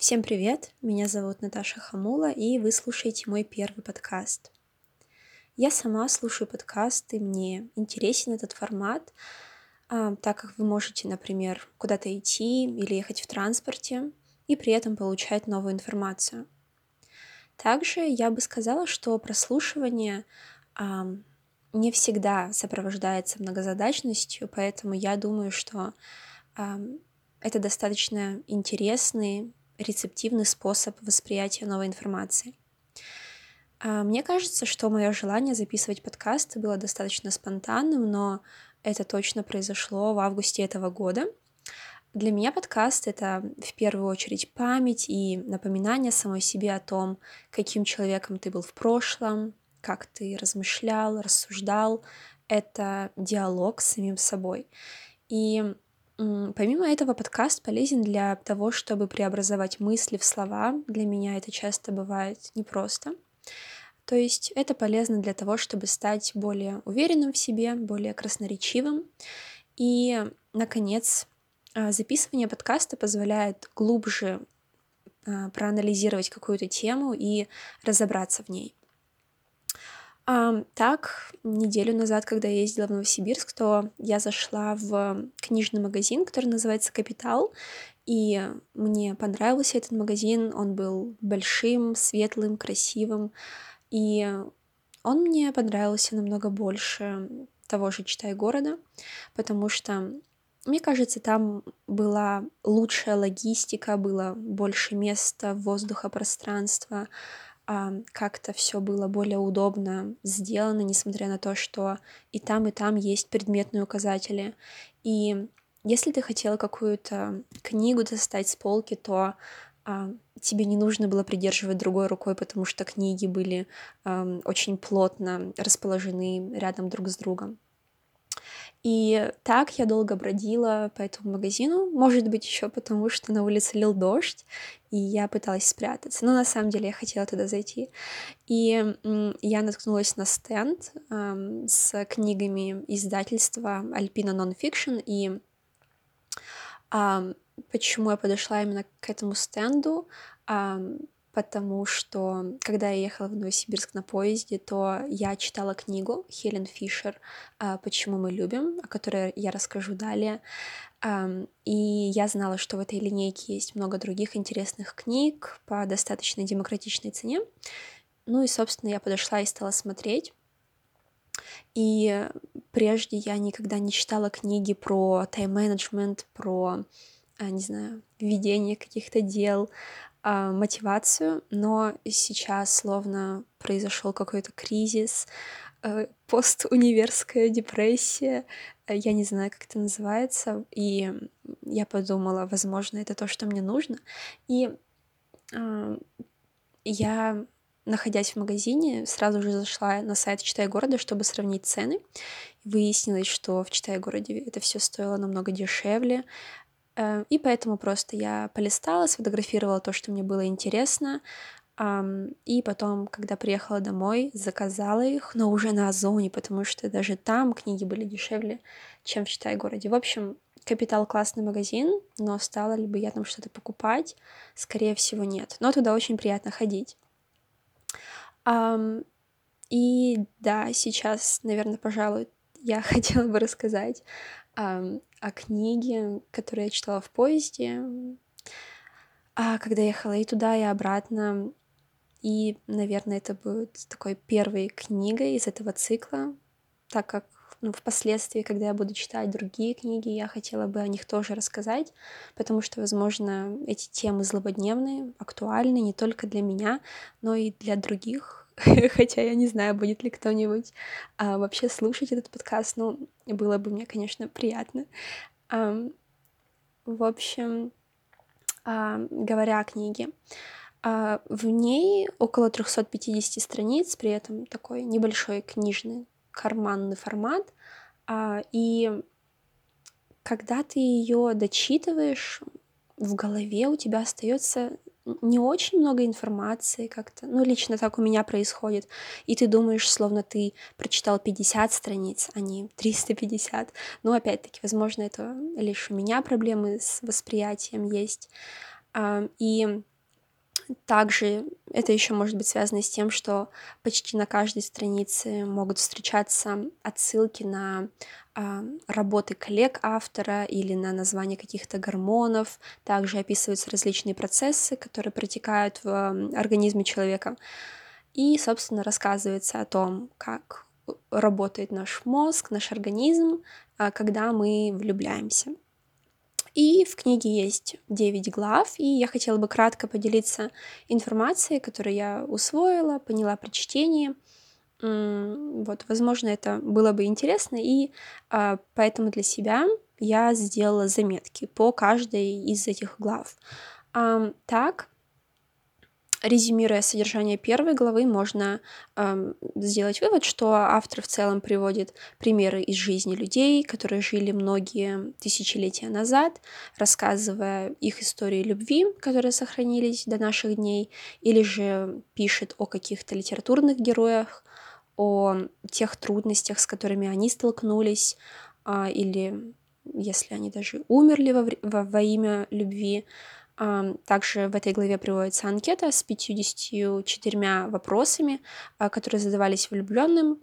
Всем привет! Меня зовут Наташа Хамула, и вы слушаете мой первый подкаст. Я сама слушаю подкасты, мне интересен этот формат, а, так как вы можете, например, куда-то идти или ехать в транспорте и при этом получать новую информацию. Также я бы сказала, что прослушивание а, не всегда сопровождается многозадачностью, поэтому я думаю, что а, это достаточно интересный, рецептивный способ восприятия новой информации. А, мне кажется, что мое желание записывать подкасты было достаточно спонтанным, но это точно произошло в августе этого года. Для меня подкаст — это в первую очередь память и напоминание самой себе о том, каким человеком ты был в прошлом, как ты размышлял, рассуждал. Это диалог с самим собой. И Помимо этого, подкаст полезен для того, чтобы преобразовать мысли в слова. Для меня это часто бывает непросто. То есть это полезно для того, чтобы стать более уверенным в себе, более красноречивым. И, наконец, а, записывание подкаста позволяет глубже а, проанализировать какую-то тему и разобраться в ней. А, так, неделю назад, когда я ездила в Новосибирск, то я зашла в книжный магазин, который называется «Капитал», и мне понравился этот магазин, он был большим, светлым, красивым, и он мне понравился намного больше того же «Читай города», потому что мне кажется, там была лучшая логистика, было больше места, воздуха, пространства, как-то все было более удобно сделано, несмотря на то, что и там, и там есть предметные указатели. И если ты хотела какую-то книгу достать с полки, то а, тебе не нужно было придерживать другой рукой, потому что книги были а, очень плотно расположены рядом друг с другом. И так я долго бродила по этому магазину, может быть, еще потому, что на улице лил дождь, и я пыталась спрятаться. Но на самом деле я хотела туда зайти. И я наткнулась на стенд э, с книгами издательства Alpina Nonfiction, и э, почему я подошла именно к этому стенду? Э, потому что когда я ехала в Новосибирск на поезде, то я читала книгу Хелен Фишер а, «Почему мы любим», о которой я расскажу далее. И я знала, что в этой линейке есть много других интересных книг по достаточно демократичной цене. Ну и, собственно, я подошла и стала смотреть. И прежде я никогда не читала книги про тайм-менеджмент, про, а, не знаю, ведение каких-то дел, а, мотивацию, но сейчас словно произошел какой-то кризис, э, постуниверская депрессия, э, я не знаю, как это называется, и я подумала, возможно, это то, что мне нужно, и э, я находясь в магазине, сразу же зашла на сайт Читай города, чтобы сравнить цены. Выяснилось, что в Читай городе это все стоило намного дешевле. Э, и поэтому просто я полистала, сфотографировала то, что мне было интересно, и потом, когда приехала домой, заказала их, но уже на Озоне, потому что даже там книги были дешевле, чем в Читай-городе. В общем, Капитал классный магазин, но стала ли бы я там что-то покупать? Скорее всего, нет. Но туда очень приятно ходить. И да, сейчас, наверное, пожалуй, я хотела бы рассказать о книге, которую я читала в поезде, а когда ехала и туда, и обратно. И, наверное, это будет такой первой книгой из этого цикла, так как ну, впоследствии, когда я буду читать другие книги, я хотела бы о них тоже рассказать, потому что, возможно, эти темы злободневные, актуальны не только для меня, но и для других хотя я не знаю, будет ли кто-нибудь а, вообще слушать этот подкаст, но было бы мне, конечно, приятно. А, в общем, а, говоря о книге, а, в ней около 350 страниц, при этом такой небольшой книжный карманный формат, а, и когда ты ее дочитываешь, в голове у тебя остается не очень много информации как-то. Ну, лично так у меня происходит. И ты думаешь, словно ты прочитал 50 страниц, а не 350. Но опять-таки, возможно, это лишь у меня проблемы с восприятием есть. И Также это еще может быть связано с тем, что почти на каждой странице могут встречаться отсылки на э, работы коллег автора или на название каких-то гормонов. Также описываются различные процессы, которые протекают в организме человека. И, собственно, рассказывается о том, как работает наш мозг, наш организм, э, когда мы влюбляемся. И в книге есть 9 глав, и я хотела бы кратко поделиться информацией, которую я усвоила, поняла при чтении. Вот, возможно, это было бы интересно, и а, поэтому для себя я сделала заметки по каждой из этих глав. Так, резюмируя содержание первой главы, можно э, сделать вывод, что автор в целом приводит примеры из жизни людей, которые жили многие тысячелетия назад, рассказывая их истории любви, которые сохранились до наших дней, или же пишет о каких-то литературных героях, о тех трудностях, с которыми они столкнулись, э, или если они даже умерли во, во, во имя любви. Также в этой главе приводится анкета с 54 вопросами, а, которые задавались влюбленным,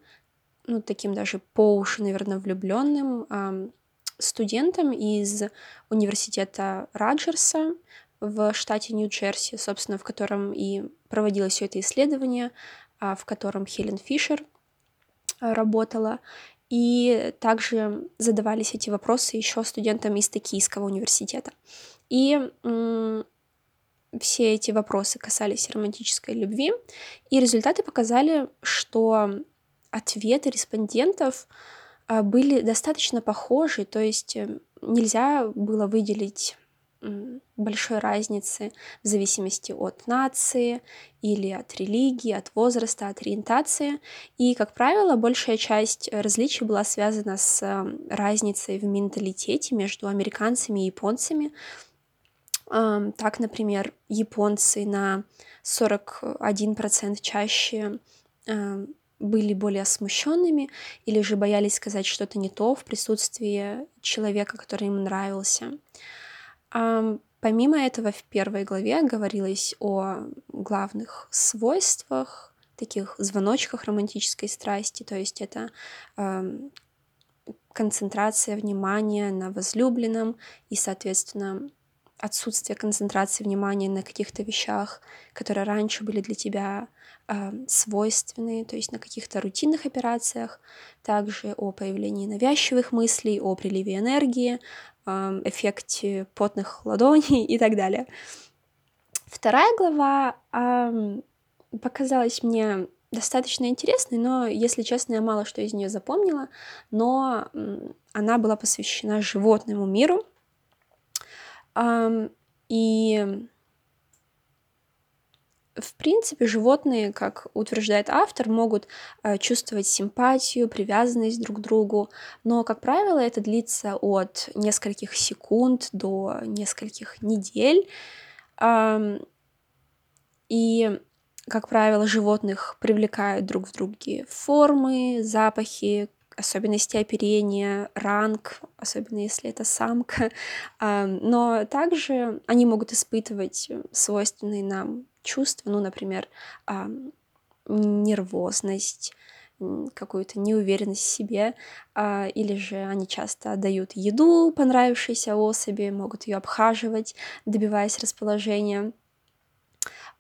ну, таким даже по уши, наверное, влюбленным студентам из университета Раджерса в штате Нью-Джерси, собственно, в котором и проводилось все это исследование, а, в котором Хелен Фишер а, работала. И также задавались эти вопросы еще студентам из Токийского университета. И все эти вопросы касались романтической любви, и результаты показали, что ответы респондентов а, были достаточно похожи, то есть э, нельзя было выделить большой разницы в зависимости от нации или от религии, от возраста, от ориентации. И, как правило, большая часть различий была связана с э, разницей в менталитете между американцами и японцами. Так, например, японцы на 41% чаще были более смущенными или же боялись сказать что-то не то в присутствии человека, который им нравился. Помимо этого, в первой главе говорилось о главных свойствах, таких звоночках романтической страсти, то есть это концентрация внимания на возлюбленном и, соответственно, отсутствие концентрации внимания на каких-то вещах, которые раньше были для тебя э, свойственны, то есть на каких-то рутинных операциях, также о появлении навязчивых мыслей, о приливе энергии, э, эффекте потных ладоней и так далее. Вторая глава э, показалась мне достаточно интересной, но, если честно, я мало что из нее запомнила, но она была посвящена животному миру, и в принципе, животные, как утверждает автор, могут э, чувствовать симпатию, привязанность друг к другу, но, как правило, это длится от нескольких секунд до нескольких недель. И, как правило, животных привлекают друг в друге формы, запахи, особенности оперения, ранг, особенно если это самка. Но также они могут испытывать свойственные нам чувства, ну, например, нервозность, какую-то неуверенность в себе, а, или же они часто дают еду понравившейся особи, могут ее обхаживать, добиваясь расположения.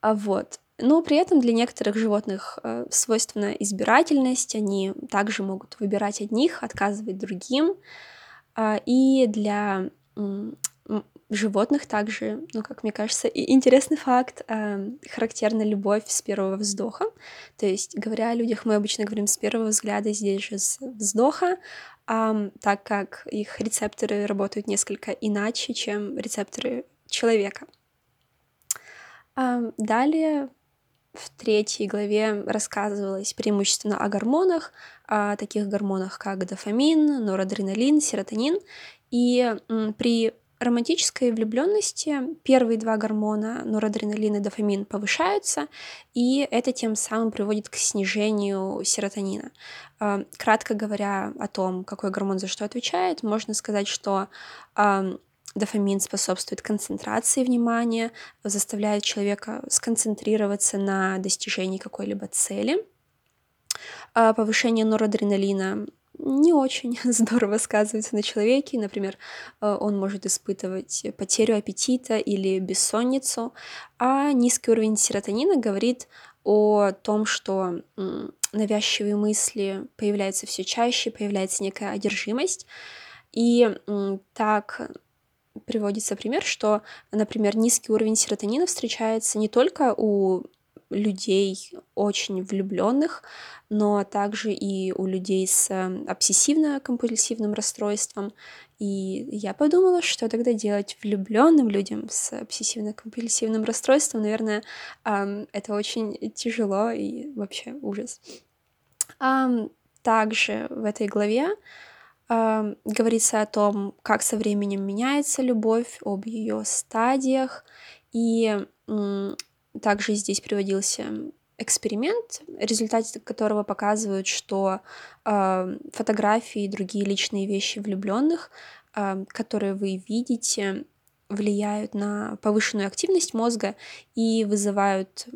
А Вот. Но при этом для некоторых животных э, свойственна избирательность, они также могут выбирать одних, отказывать другим. Э, и для животных также, ну, как мне кажется, интересный факт, э, характерна любовь с первого вздоха. То есть, говоря о людях, мы обычно говорим с первого взгляда, здесь же с вздоха, э, так как их рецепторы работают несколько иначе, чем рецепторы человека. Далее в третьей главе рассказывалось преимущественно о гормонах, о таких гормонах, как дофамин, норадреналин, серотонин. И при романтической влюбленности первые два гормона, норадреналин и дофамин, повышаются, и это тем самым приводит к снижению серотонина. А, кратко говоря о том, какой гормон за что отвечает, можно сказать, что дофамин способствует концентрации внимания, заставляет человека сконцентрироваться на достижении какой-либо цели. А повышение норадреналина не очень здорово сказывается на человеке. Например, э, он может испытывать потерю аппетита или бессонницу, а низкий уровень серотонина говорит о том, что навязчивые мысли появляются все чаще, появляется некая одержимость. И так приводится пример, что, например, низкий уровень серотонина встречается не только у людей очень влюбленных, но также и у людей с эм, обсессивно-компульсивным расстройством. И я подумала, что тогда делать влюбленным людям с обсессивно-компульсивным расстройством, наверное, это очень тяжело и вообще ужас. Также в этой главе говорится о том, как со временем меняется любовь, об ее стадиях, и также здесь приводился эксперимент, результаты которого показывают, что фотографии и другие личные вещи влюбленных, которые вы видите, влияют на повышенную активность мозга и вызывают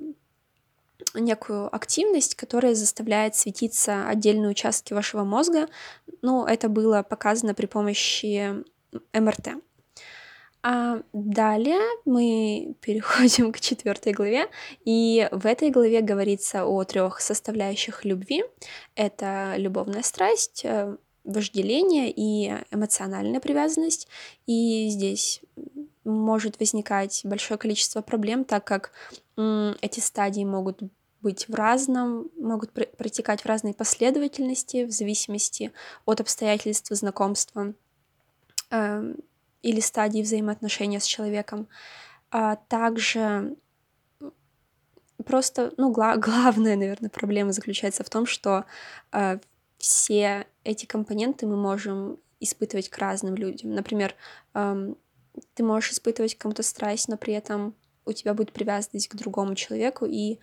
некую активность, которая заставляет светиться отдельные участки вашего мозга. Ну, это было показано при помощи МРТ. А далее мы переходим к четвертой главе, и в этой главе говорится о трех составляющих любви. Это любовная страсть, э, вожделение и эмоциональная привязанность. И здесь может возникать большое количество проблем, так как эти стадии могут быть в разном, могут протекать в разной последовательности в зависимости от обстоятельств знакомства эм, или стадии взаимоотношения с человеком. А также просто, ну, гла- главная, наверное, проблема заключается в том, что э, все эти компоненты мы можем испытывать к разным людям. Например, э, ты можешь испытывать кому-то страсть, но при этом у тебя будет привязанность к другому человеку, и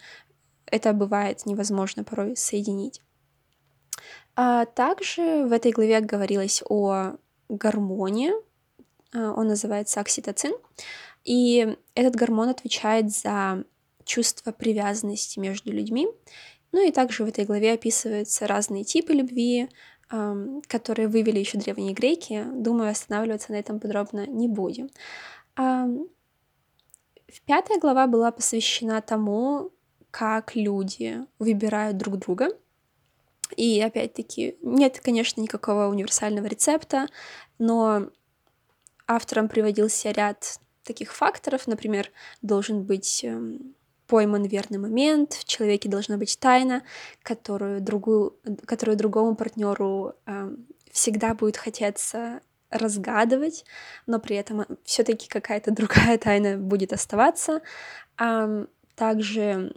это бывает невозможно порой соединить. А также в этой главе говорилось о гармонии, а, он называется окситоцин, и этот гормон отвечает за чувство привязанности между людьми. Ну и также в этой главе описываются разные типы любви, которые вывели еще древние греки. Думаю, останавливаться на этом подробно не будем. Пятая глава была посвящена тому, как люди выбирают друг друга. И опять-таки, нет, конечно, никакого универсального рецепта, но автором приводился ряд таких факторов, например, должен быть эм, пойман верный момент, в человеке должна быть тайна, которую, другую, которую другому партнеру э, всегда будет хотеться разгадывать, но при этом все-таки какая-то другая тайна будет оставаться. А, также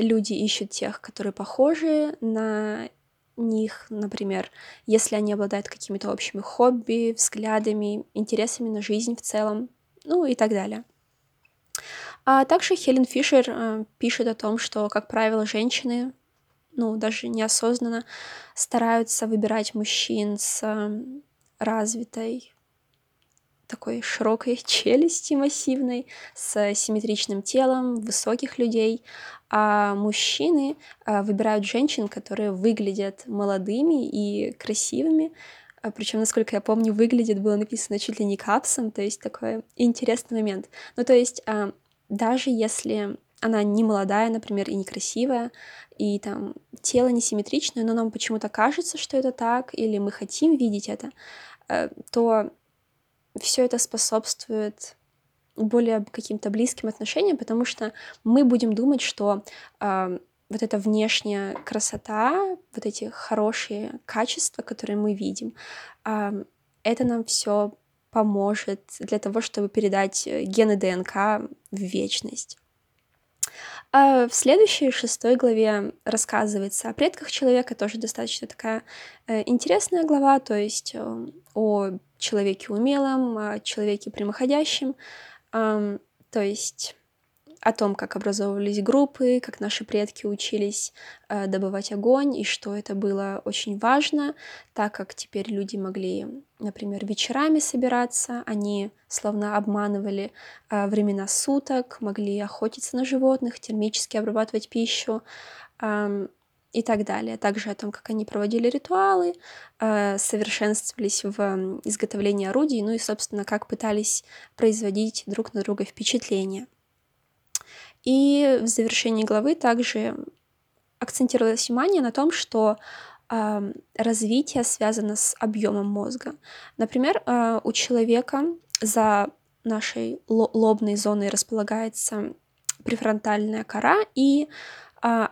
люди ищут тех, которые похожи на них, например, если они обладают какими-то общими хобби, взглядами, интересами на жизнь в целом, ну и так далее. А также Хелен Фишер э, пишет о том, что, как правило, женщины, ну, даже неосознанно стараются выбирать мужчин с э, развитой такой широкой челюсти массивной, с симметричным телом, высоких людей, а мужчины а, выбирают женщин, которые выглядят молодыми и красивыми, а, причем, насколько я помню, выглядит было написано чуть ли не капсом, то есть такой интересный момент. Ну, то есть а, даже если она не молодая, например, и некрасивая, и там тело несимметричное, но нам почему-то кажется, что это так, или мы хотим видеть это, то все это способствует более каким-то близким отношениям, потому что мы будем думать, что э, вот эта внешняя красота, вот эти хорошие качества, которые мы видим, э, это нам все поможет для того, чтобы передать гены ДНК в вечность. А в следующей шестой главе рассказывается о предках человека, тоже достаточно такая э, интересная глава, то есть э, о человеке умелом, о человеке прямоходящем, то есть о том, как образовывались группы, как наши предки учились э, добывать огонь, и что это было очень важно, так как теперь люди могли, например, вечерами собираться, они словно обманывали э, времена суток, могли охотиться на животных, термически обрабатывать пищу и так далее. Также о том, как они проводили ритуалы, э, совершенствовались в изготовлении орудий, ну и, собственно, как пытались производить друг на друга впечатление. И в завершении главы также акцентировалось внимание на том, что э, развитие связано с объемом мозга. Например, э, у человека за нашей лобной зоной располагается префронтальная кора, и э,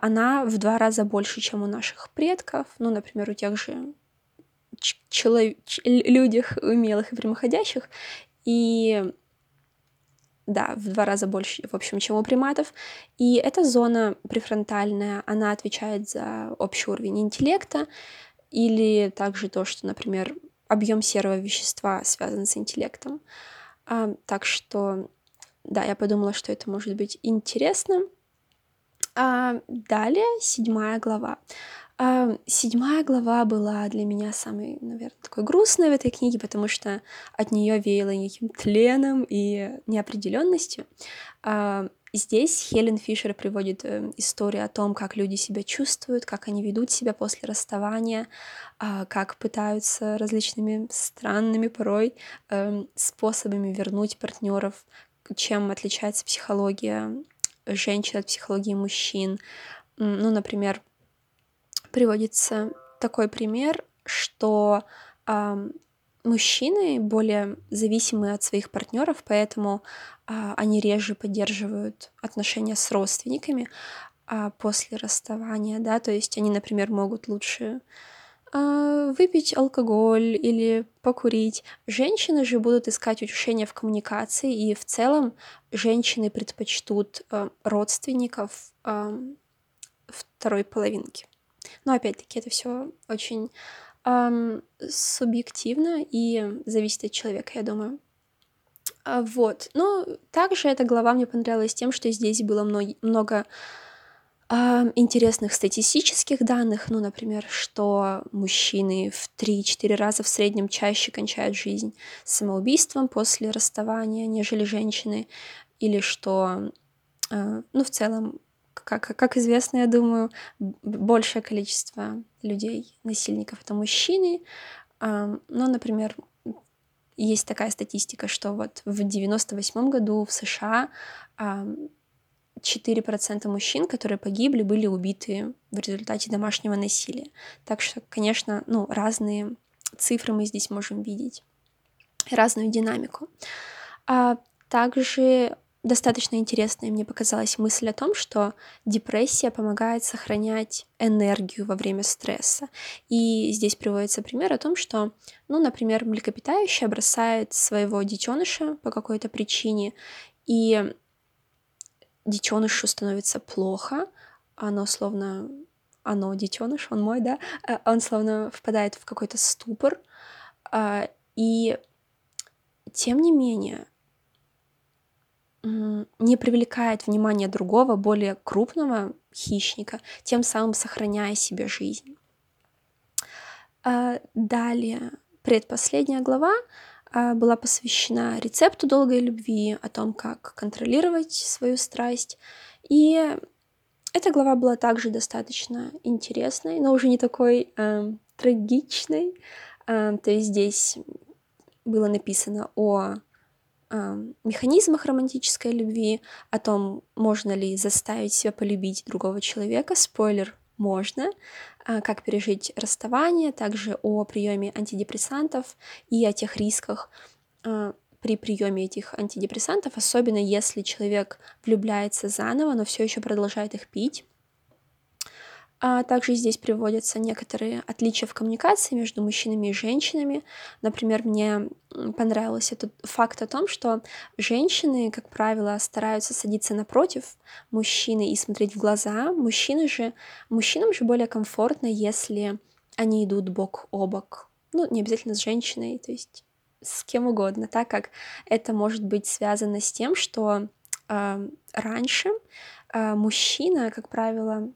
она в два раза больше, чем у наших предков. Ну, например, у тех же человек, людях умелых и прямоходящих. И да, в два раза больше, в общем, чем у приматов. И эта зона префронтальная, она отвечает за общий уровень интеллекта, или также то, что, например, объем серого вещества связан с интеллектом. А, так что, да, я подумала, что это может быть интересно. А, далее седьмая глава. Седьмая глава была для меня самой, наверное, такой грустной в этой книге, потому что от нее веяло неким тленом и неопределенностью. Здесь Хелен Фишер приводит э, историю о том, как люди себя чувствуют, как они ведут себя после расставания, а, как пытаются различными странными порой эм, способами вернуть партнеров, чем отличается психология женщин от психологии мужчин. Ну, например, приводится такой пример, что э, мужчины более зависимы от своих партнеров, поэтому э, они реже поддерживают отношения с родственниками э, после расставания, да, то есть они, например, могут лучше э, выпить алкоголь или покурить. Женщины же будут искать утешение в коммуникации, и в целом женщины предпочтут э, родственников э, второй половинки. Но опять-таки это все очень эм, субъективно и зависит от человека, я думаю. А, вот. Но также эта глава мне понравилась тем, что здесь было много, много э, интересных статистических данных. Ну, например, что мужчины в 3-4 раза в среднем чаще кончают жизнь самоубийством после расставания, нежели женщины. Или что, э, ну, в целом, как, как известно, я думаю, большее количество людей, насильников, это мужчины. Но, например, есть такая статистика, что вот в 98 году в США 4% мужчин, которые погибли, были убиты в результате домашнего насилия. Так что, конечно, ну, разные цифры мы здесь можем видеть, разную динамику. А также достаточно интересной мне показалась мысль о том, что депрессия помогает сохранять энергию во время стресса. И здесь приводится пример о том, что, ну, например, млекопитающее бросает своего детеныша по какой-то причине, и детенышу становится плохо, оно словно оно детеныш, он мой, да, э, он словно впадает в какой-то ступор, а, и тем не менее не привлекает внимание другого, более крупного хищника, тем самым сохраняя себе жизнь. А, далее, предпоследняя глава а, была посвящена рецепту долгой любви, о том, как контролировать свою страсть. И эта глава была также достаточно интересной, но уже не такой э, трагичной. Э, то есть здесь было написано о механизмах романтической любви, о том, можно ли заставить себя полюбить другого человека. Спойлер, можно. А, как пережить расставание, также о приеме антидепрессантов и о тех рисках а, при приеме этих антидепрессантов, особенно если человек влюбляется заново, но все еще продолжает их пить. А также здесь приводятся некоторые отличия в коммуникации между мужчинами и женщинами. Например, мне понравился этот факт о том, что женщины, как правило, стараются садиться напротив мужчины и смотреть в глаза. Мужчины же, мужчинам же более комфортно, если они идут бок о бок. Ну, не обязательно с женщиной, то есть с кем угодно, так как это может быть связано с тем, что э, раньше э, мужчина, как правило,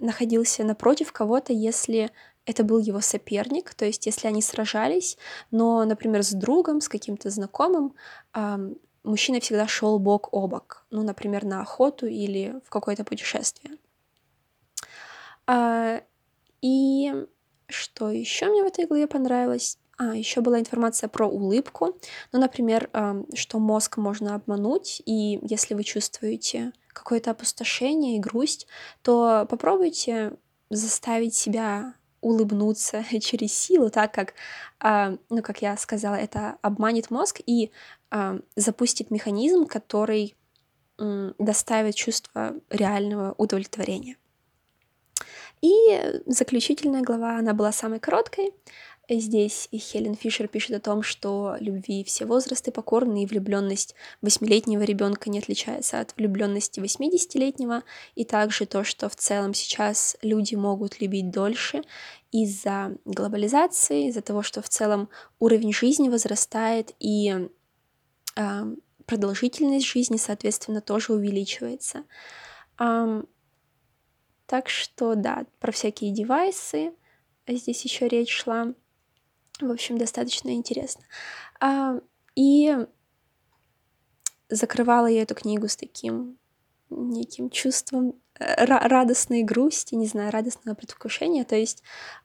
находился напротив кого-то, если это был его соперник, то есть если они сражались, но, например, с другом, с каким-то знакомым, мужчина всегда шел бок о бок, ну, например, на охоту или в какое-то путешествие. А, и что еще мне в этой главе понравилось? А, еще была информация про улыбку. Ну, например, что мозг можно обмануть, и если вы чувствуете какое-то опустошение и грусть, то попробуйте заставить себя улыбнуться через силу, так как, а, ну, как я сказала, это обманет мозг и а, запустит механизм, который доставит чувство реального удовлетворения. И заключительная глава, она была самой короткой. Здесь Хелен Фишер пишет о том, что любви все возрасты покорны, и влюбленность восьмилетнего ребенка не отличается от влюбленности 80-летнего, и также то, что в целом сейчас люди могут любить дольше из-за глобализации, из-за того, что в целом уровень жизни возрастает и э, продолжительность жизни, соответственно, тоже увеличивается. Um, так что да, про всякие девайсы здесь еще речь шла. В общем, достаточно интересно. А, и закрывала я эту книгу с таким неким чувством э, радостной грусти, не знаю, радостного предвкушения. То есть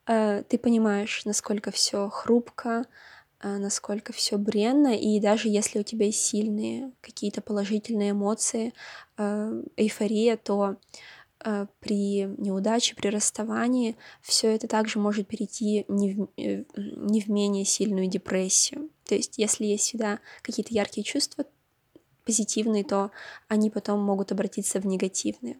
э, ты понимаешь, насколько все хрупко, э, насколько все бренно, и даже если у тебя сильные какие-то положительные эмоции, эйфория, то при неудаче, при расставании, все это также может перейти не в, э, не в менее сильную депрессию. То есть, если есть всегда какие-то яркие чувства позитивные, то они потом могут обратиться в негативные.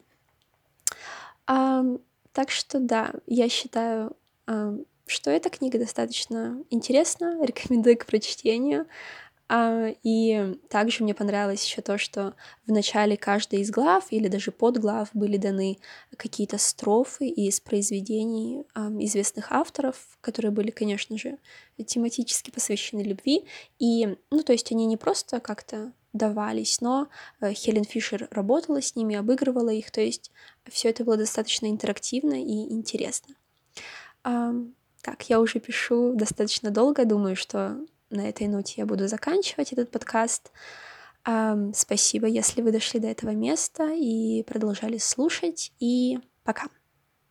А, так что да, я считаю, а, что эта книга достаточно интересна, рекомендую к прочтению. А, и также мне понравилось еще то, что в начале каждой из глав или даже подглав были даны какие-то строфы из произведений а, известных авторов, которые были, конечно же, тематически посвящены любви. И, ну, то есть они не просто как-то давались, но э, Хелен Фишер работала с ними, обыгрывала их, то есть все это было достаточно интерактивно и интересно. А, так, я уже пишу достаточно долго, думаю, что на этой ноте я буду заканчивать этот подкаст. Спасибо, если вы дошли до этого места и продолжали слушать. И пока.